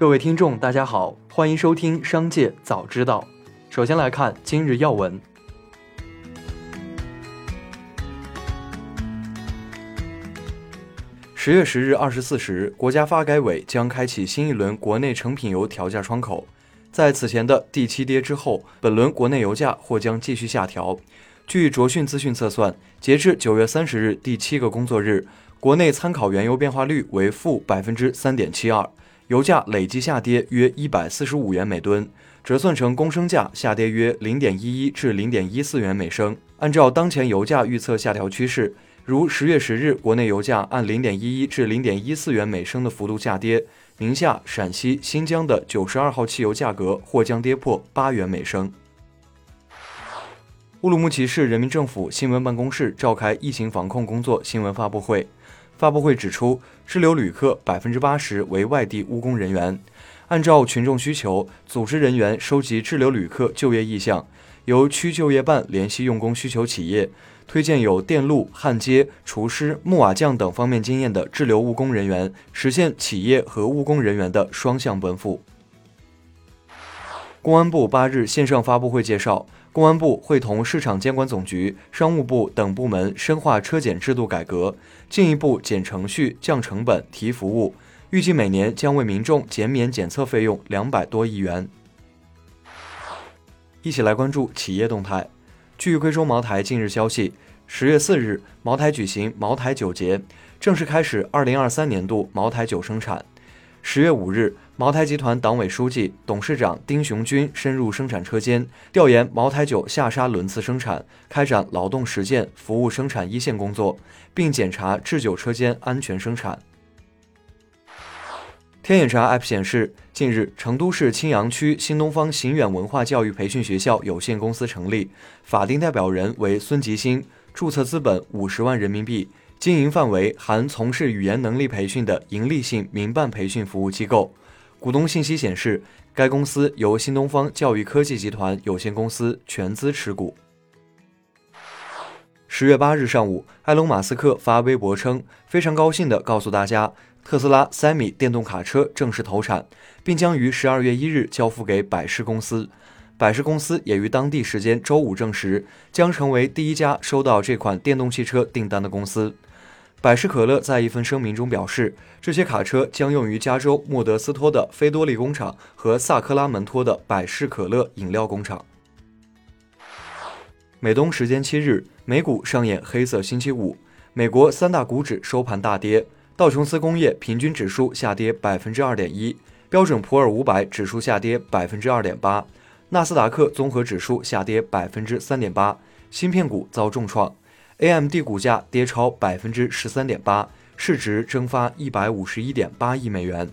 各位听众，大家好，欢迎收听《商界早知道》。首先来看今日要闻。十月十日二十四时，国家发改委将开启新一轮国内成品油调价窗口。在此前的第七跌之后，本轮国内油价或将继续下调。据卓讯资讯测算，截至九月三十日第七个工作日，国内参考原油变化率为负百分之三点七二，油价累计下跌约一百四十五元每吨，折算成公升价下跌约零点一一至零点一四元每升。按照当前油价预测下调趋势。如十月十日，国内油价按零点一一至零点一四元每升的幅度下跌，宁夏、陕西、新疆的九十二号汽油价格或将跌破八元每升。乌鲁木齐市人民政府新闻办公室召开疫情防控工作新闻发布会，发布会指出，滞留旅客百分之八十为外地务工人员，按照群众需求，组织人员收集滞留旅客就业意向，由区就业办联系用工需求企业。推荐有电路、焊接、厨师、木瓦匠等方面经验的滞留务工人员，实现企业和务工人员的双向奔赴。公安部八日线上发布会介绍，公安部会同市场监管总局、商务部等部门深化车检制度改革，进一步减程序、降成本、提服务，预计每年将为民众减免检测费用两百多亿元。一起来关注企业动态。据贵州茅台近日消息，十月四日，茅台举行茅台酒节，正式开始二零二三年度茅台酒生产。十月五日，茅台集团党委书记、董事长丁雄军深入生产车间，调研茅台酒下沙轮次生产，开展劳动实践、服务生产一线工作，并检查制酒车间安全生产。天眼查 App 显示，近日，成都市青羊区新东方行远文化教育培训学校有限公司成立，法定代表人为孙吉星，注册资本五十万人民币，经营范围含从事语言能力培训的营利性民办培训服务机构。股东信息显示，该公司由新东方教育科技集团有限公司全资持股。十月八日上午，埃隆·马斯克发微博称，非常高兴地告诉大家。特斯拉 Semi 电动卡车正式投产，并将于十二月一日交付给百事公司。百事公司也于当地时间周五证实，将成为第一家收到这款电动汽车订单的公司。百事可乐在一份声明中表示，这些卡车将用于加州莫德斯托的菲多利工厂和萨克拉门托的百事可乐饮料工厂。美东时间七日，美股上演黑色星期五，美国三大股指收盘大跌。道琼斯工业平均指数下跌百分之二点一，标准普尔五百指数下跌百分之二点八，纳斯达克综合指数下跌百分之三点八。芯片股遭重创，AMD 股价跌超百分之十三点八，市值蒸发一百五十一点八亿美元。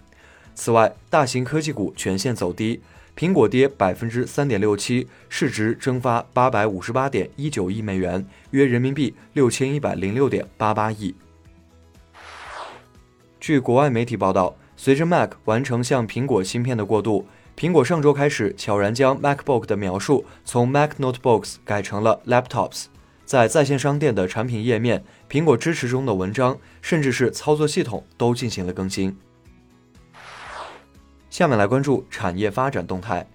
此外，大型科技股全线走低，苹果跌百分之三点六七，市值蒸发八百五十八点一九亿美元，约人民币六千一百零六点八八亿。据国外媒体报道，随着 Mac 完成向苹果芯片的过渡，苹果上周开始悄然将 MacBook 的描述从 Mac Notebooks 改成了 Laptops。在在线商店的产品页面、苹果支持中的文章，甚至是操作系统都进行了更新。下面来关注产业发展动态。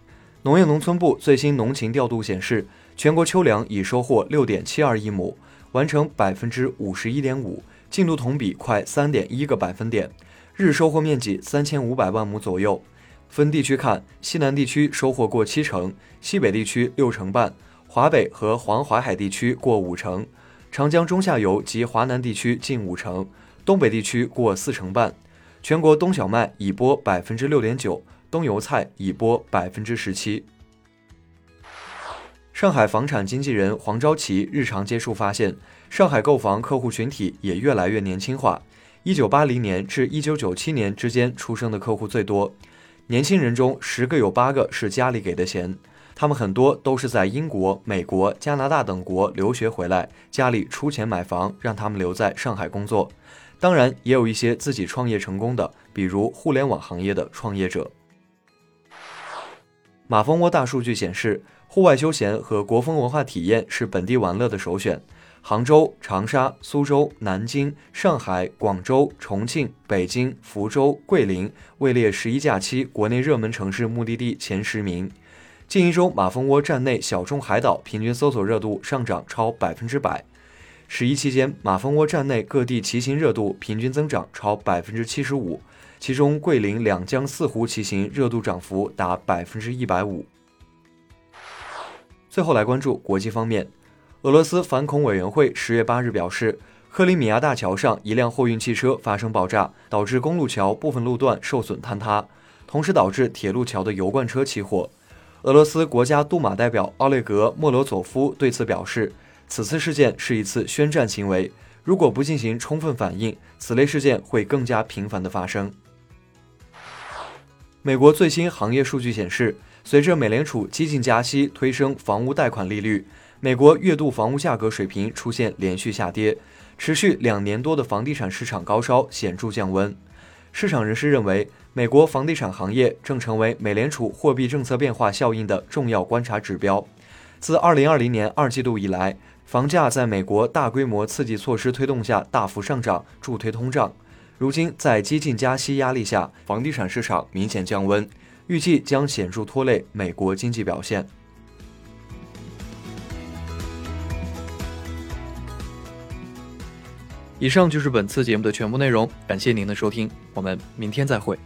农业农村部最新农情调度显示，全国秋粮已收获六点七二亿亩，完成百分之五十一点五。进度同比快三点一个百分点，日收获面积三千五百万亩左右。分地区看，西南地区收获过七成，西北地区六成半，华北和黄淮海地区过五成，长江中下游及华南地区近五成，东北地区过四成半。全国冬小麦已播百分之六点九，冬油菜已播百分之十七。上海房产经纪人黄昭奇日常接触发现，上海购房客户群体也越来越年轻化。一九八零年至一九九七年之间出生的客户最多，年轻人中十个有八个是家里给的钱。他们很多都是在英国、美国、加拿大等国留学回来，家里出钱买房，让他们留在上海工作。当然，也有一些自己创业成功的，比如互联网行业的创业者。马蜂窝大数据显示。户外休闲和国风文化体验是本地玩乐的首选。杭州、长沙、苏州、南京、上海、广州、重庆、北京、福州、桂林位列十一假期国内热门城市目的地前十名。近一周，马蜂窝站内小众海岛平均搜索热度上涨超百分之百。十一期间，马蜂窝站内各地骑行热度平均增长超百分之七十五，其中桂林两江四湖骑行热度涨幅达百分之一百五。最后来关注国际方面，俄罗斯反恐委员会十月八日表示，克里米亚大桥上一辆货运汽车发生爆炸，导致公路桥部分路段受损坍塌，同时导致铁路桥的油罐车起火。俄罗斯国家杜马代表奥列格·莫罗佐夫对此表示。此次事件是一次宣战行为，如果不进行充分反应，此类事件会更加频繁的发生。美国最新行业数据显示，随着美联储激进加息推升房屋贷款利率，美国月度房屋价格水平出现连续下跌，持续两年多的房地产市场高烧显著降温。市场人士认为，美国房地产行业正成为美联储货币政策变化效应的重要观察指标。自2020年二季度以来，房价在美国大规模刺激措施推动下大幅上涨，助推通胀。如今在激进加息压力下，房地产市场明显降温，预计将显著拖累美国经济表现。以上就是本次节目的全部内容，感谢您的收听，我们明天再会。